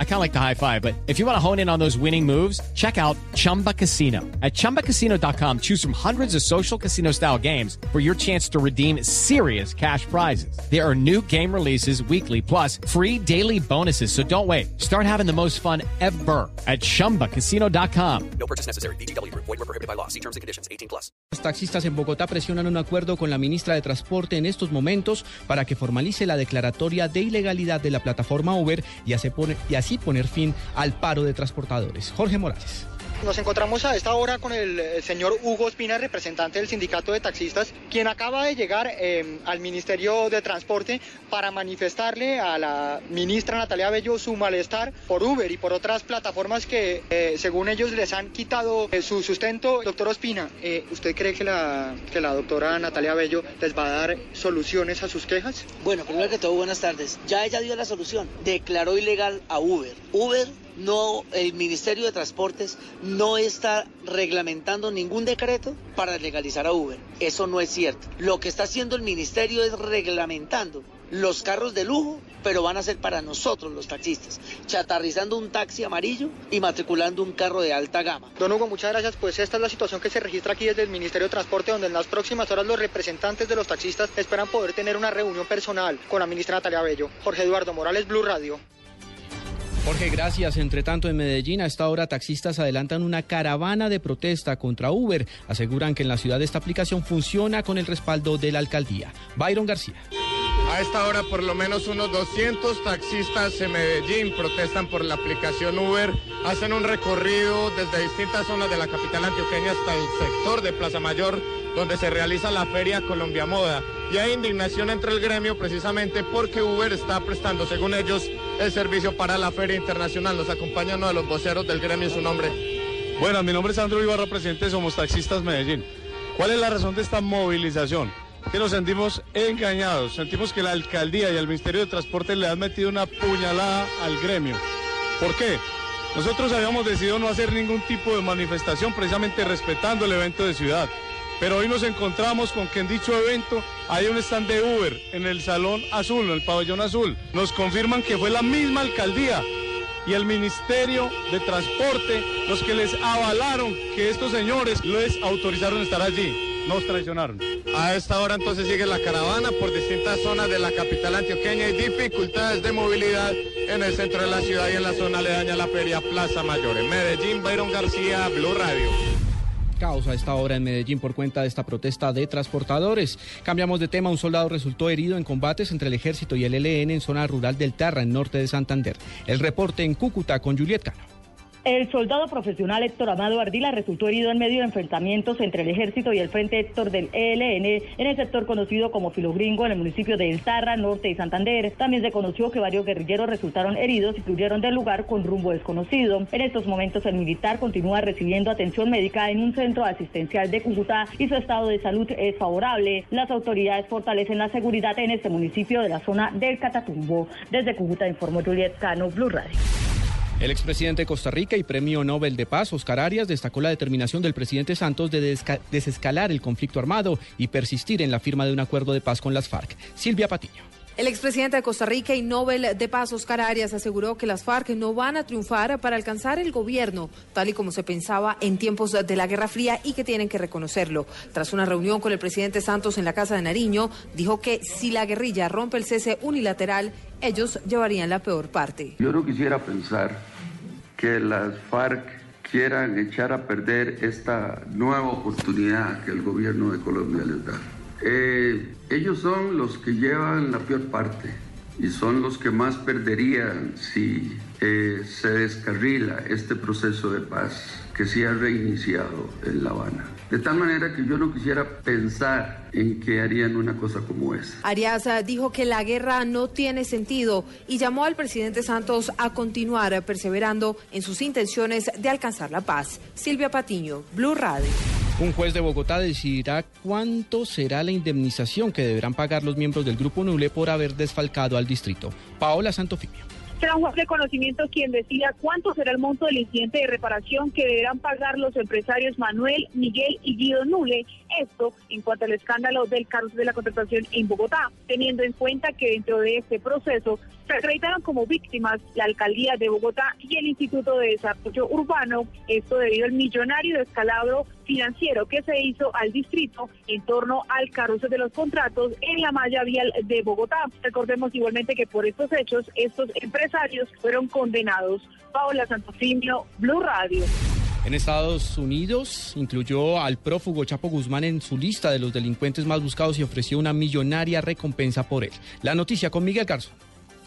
I kind of like the high five, but if you want to hone in on those winning moves, check out Chumba Casino. At ChumbaCasino.com, choose from hundreds of social casino style games for your chance to redeem serious cash prizes. There are new game releases weekly, plus free daily bonuses. So don't wait. Start having the most fun ever at ChumbaCasino.com. No purchase necessary. BGW. Void were prohibited by law. See terms and conditions. 18 plus. Los taxistas en Bogotá presionan un acuerdo con la ministra de Transporte en estos momentos para que formalice la declaratoria de ilegalidad de la plataforma Uber y así, y así poner fin al paro de transportadores. Jorge Morales. Nos encontramos a esta hora con el, señor Hugo Espina, representante del sindicato de taxistas, quien acaba de llegar eh, al Ministerio de Transporte para manifestarle a la ministra Natalia Bello su malestar por Uber y por otras plataformas que, eh, según ellos, les han quitado eh, su sustento. Doctor Ospina, ¿usted cree que la, que la doctora Natalia Bello les va a dar soluciones a sus quejas? Bueno, primero que todo, buenas tardes. Ya ella dio la solución. Declaró ilegal a Uber. Uber no, el Ministerio de Transportes no está reglamentando ningún decreto para legalizar a Uber. Eso no es cierto. Lo que está haciendo el Ministerio es reglamentando los carros de lujo, pero van a ser para nosotros los taxistas, chatarrizando un taxi amarillo y matriculando un carro de alta gama. Don Hugo, muchas gracias. Pues esta es la situación que se registra aquí desde el Ministerio de Transporte, donde en las próximas horas los representantes de los taxistas esperan poder tener una reunión personal con la ministra Natalia Bello. Jorge Eduardo Morales, Blue Radio. Jorge, gracias. Entre tanto, en Medellín, a esta hora, taxistas adelantan una caravana de protesta contra Uber. Aseguran que en la ciudad esta aplicación funciona con el respaldo de la alcaldía. Byron García. A esta hora, por lo menos unos 200 taxistas en Medellín protestan por la aplicación Uber. Hacen un recorrido desde distintas zonas de la capital antioqueña hasta el sector de Plaza Mayor donde se realiza la Feria Colombia Moda. Y hay indignación entre el gremio precisamente porque Uber está prestando, según ellos, el servicio para la Feria Internacional. Nos acompaña uno de los voceros del gremio, su nombre. Bueno, mi nombre es Sandro Ibarra, presidente de Somos Taxistas Medellín. ¿Cuál es la razón de esta movilización? Que nos sentimos engañados, sentimos que la alcaldía y el Ministerio de Transporte le han metido una puñalada al gremio. ¿Por qué? Nosotros habíamos decidido no hacer ningún tipo de manifestación precisamente respetando el evento de ciudad. Pero hoy nos encontramos con que en dicho evento hay un stand de Uber en el Salón Azul, en el Pabellón Azul. Nos confirman que fue la misma alcaldía y el Ministerio de Transporte los que les avalaron que estos señores les autorizaron estar allí. Nos traicionaron. A esta hora entonces sigue la caravana por distintas zonas de la capital antioqueña y dificultades de movilidad en el centro de la ciudad y en la zona aledaña a la feria Plaza Mayor. En Medellín, Byron García, Blue Radio caos a esta hora en Medellín por cuenta de esta protesta de transportadores. Cambiamos de tema, un soldado resultó herido en combates entre el ejército y el ELN en zona rural del Tarra, en norte de Santander. El reporte en Cúcuta con Juliet Cano. El soldado profesional Héctor Amado Ardila resultó herido en medio de enfrentamientos entre el ejército y el Frente Héctor del ELN en el sector conocido como Filogringo en el municipio de El Tarra, norte de Santander. También se conoció que varios guerrilleros resultaron heridos y huyeron del lugar con rumbo desconocido. En estos momentos el militar continúa recibiendo atención médica en un centro asistencial de Cúcuta y su estado de salud es favorable. Las autoridades fortalecen la seguridad en este municipio de la zona del Catatumbo. Desde Cúcuta informó Juliet Cano, Blue Radio. El expresidente de Costa Rica y premio Nobel de Paz, Oscar Arias, destacó la determinación del presidente Santos de desescalar el conflicto armado y persistir en la firma de un acuerdo de paz con las FARC. Silvia Patiño. El expresidente de Costa Rica y Nobel de Paz, Oscar Arias, aseguró que las FARC no van a triunfar para alcanzar el gobierno, tal y como se pensaba en tiempos de la Guerra Fría y que tienen que reconocerlo. Tras una reunión con el presidente Santos en la Casa de Nariño, dijo que si la guerrilla rompe el cese unilateral, ellos llevarían la peor parte. Yo no quisiera pensar que las FARC quieran echar a perder esta nueva oportunidad que el gobierno de Colombia les da. Eh, ellos son los que llevan la peor parte y son los que más perderían si eh, se descarrila este proceso de paz que se ha reiniciado en La Habana. De tal manera que yo no quisiera pensar en que harían una cosa como esa. Arias dijo que la guerra no tiene sentido y llamó al presidente Santos a continuar perseverando en sus intenciones de alcanzar la paz. Silvia Patiño, Blue Radio. Un juez de Bogotá decidirá cuánto será la indemnización que deberán pagar los miembros del Grupo Nule por haber desfalcado al distrito. Paola Santofimio. Será un juez de conocimiento quien decida cuánto será el monto del incidente de reparación que deberán pagar los empresarios Manuel, Miguel y Guido Nule. Esto en cuanto al escándalo del carrusel de la contratación en Bogotá, teniendo en cuenta que dentro de este proceso se acreditaron como víctimas la alcaldía de Bogotá y el Instituto de Desarrollo Urbano. Esto debido al millonario descalabro financiero que se hizo al distrito en torno al carrusel de los contratos en la malla vial de Bogotá. Recordemos igualmente que por estos hechos estos empresarios fueron condenados. Paola Santofimio, Blue Radio. En Estados Unidos incluyó al prófugo Chapo Guzmán en su lista de los delincuentes más buscados y ofreció una millonaria recompensa por él. La noticia con Miguel Garzón.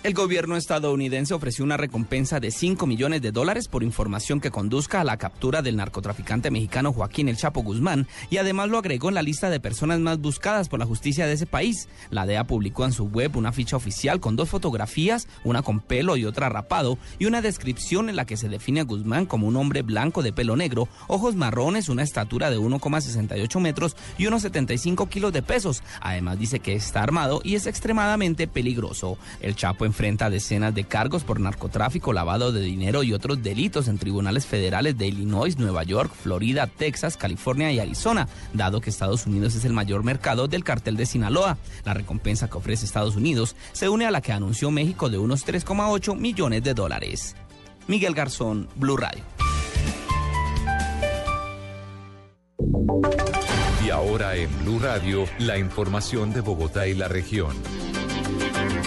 El gobierno estadounidense ofreció una recompensa de 5 millones de dólares por información que conduzca a la captura del narcotraficante mexicano Joaquín El Chapo Guzmán y además lo agregó en la lista de personas más buscadas por la justicia de ese país. La DEA publicó en su web una ficha oficial con dos fotografías, una con pelo y otra rapado, y una descripción en la que se define a Guzmán como un hombre blanco de pelo negro, ojos marrones, una estatura de 1,68 metros y unos 75 kilos de pesos. Además dice que está armado y es extremadamente peligroso. El Chapo enfrenta decenas de cargos por narcotráfico, lavado de dinero y otros delitos en tribunales federales de Illinois, Nueva York, Florida, Texas, California y Arizona, dado que Estados Unidos es el mayor mercado del cartel de Sinaloa. La recompensa que ofrece Estados Unidos se une a la que anunció México de unos 3,8 millones de dólares. Miguel Garzón, Blue Radio. Y ahora en Blue Radio, la información de Bogotá y la región.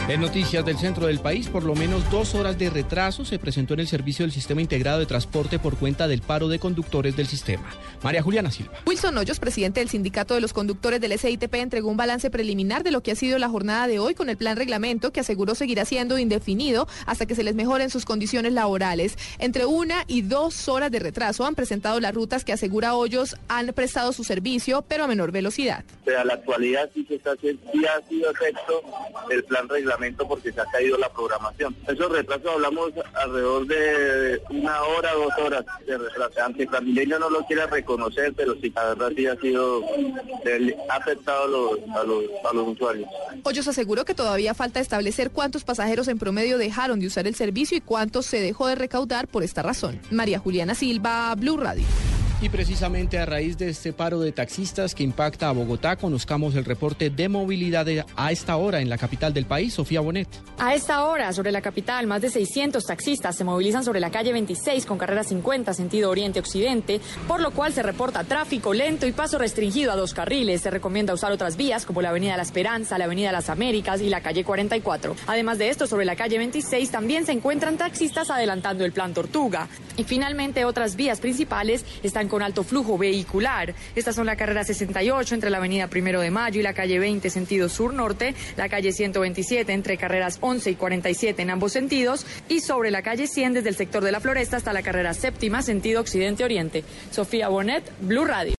En noticias del centro del país, por lo menos dos horas de retraso se presentó en el servicio del Sistema Integrado de Transporte por cuenta del paro de conductores del sistema. María Juliana Silva. Wilson Hoyos, presidente del Sindicato de los Conductores del SITP, entregó un balance preliminar de lo que ha sido la jornada de hoy con el plan reglamento que aseguró seguirá siendo indefinido hasta que se les mejoren sus condiciones laborales. Entre una y dos horas de retraso han presentado las rutas que asegura Hoyos han prestado su servicio, pero a menor velocidad. Pero a la actualidad sí, se está, sí ha sido efecto el plan reglamento porque se ha caído la programación. Esos retrasos hablamos alrededor de una hora, dos horas de retraso. Aunque Transmilenio no lo quiera reconocer, pero sí, la verdad sí ha sido, afectado a los, a los, a los usuarios. Que todavía falta establecer cuántos pasajeros en promedio dejaron de usar el servicio y cuántos se dejó de recaudar por esta razón. María Juliana Silva, Blue Radio. Y precisamente a raíz de este paro de taxistas que impacta a Bogotá, conozcamos el reporte de movilidad a esta hora en la capital del país, Sofía Bonet. A esta hora, sobre la capital, más de 600 taxistas se movilizan sobre la calle 26 con carrera 50 sentido oriente-occidente, por lo cual se reporta tráfico lento y paso restringido a dos carriles. Se recomienda usar otras vías como la Avenida La Esperanza, la Avenida Las Américas y la calle 44. Además de esto, sobre la calle 26 también se encuentran taxistas adelantando el plan Tortuga. Y finalmente, otras vías principales están con alto flujo vehicular. Estas son la carrera 68 entre la avenida Primero de Mayo y la calle 20 sentido sur-norte, la calle 127 entre carreras 11 y 47 en ambos sentidos y sobre la calle 100 desde el sector de la Floresta hasta la carrera séptima sentido occidente-oriente. Sofía Bonet, Blue Radio.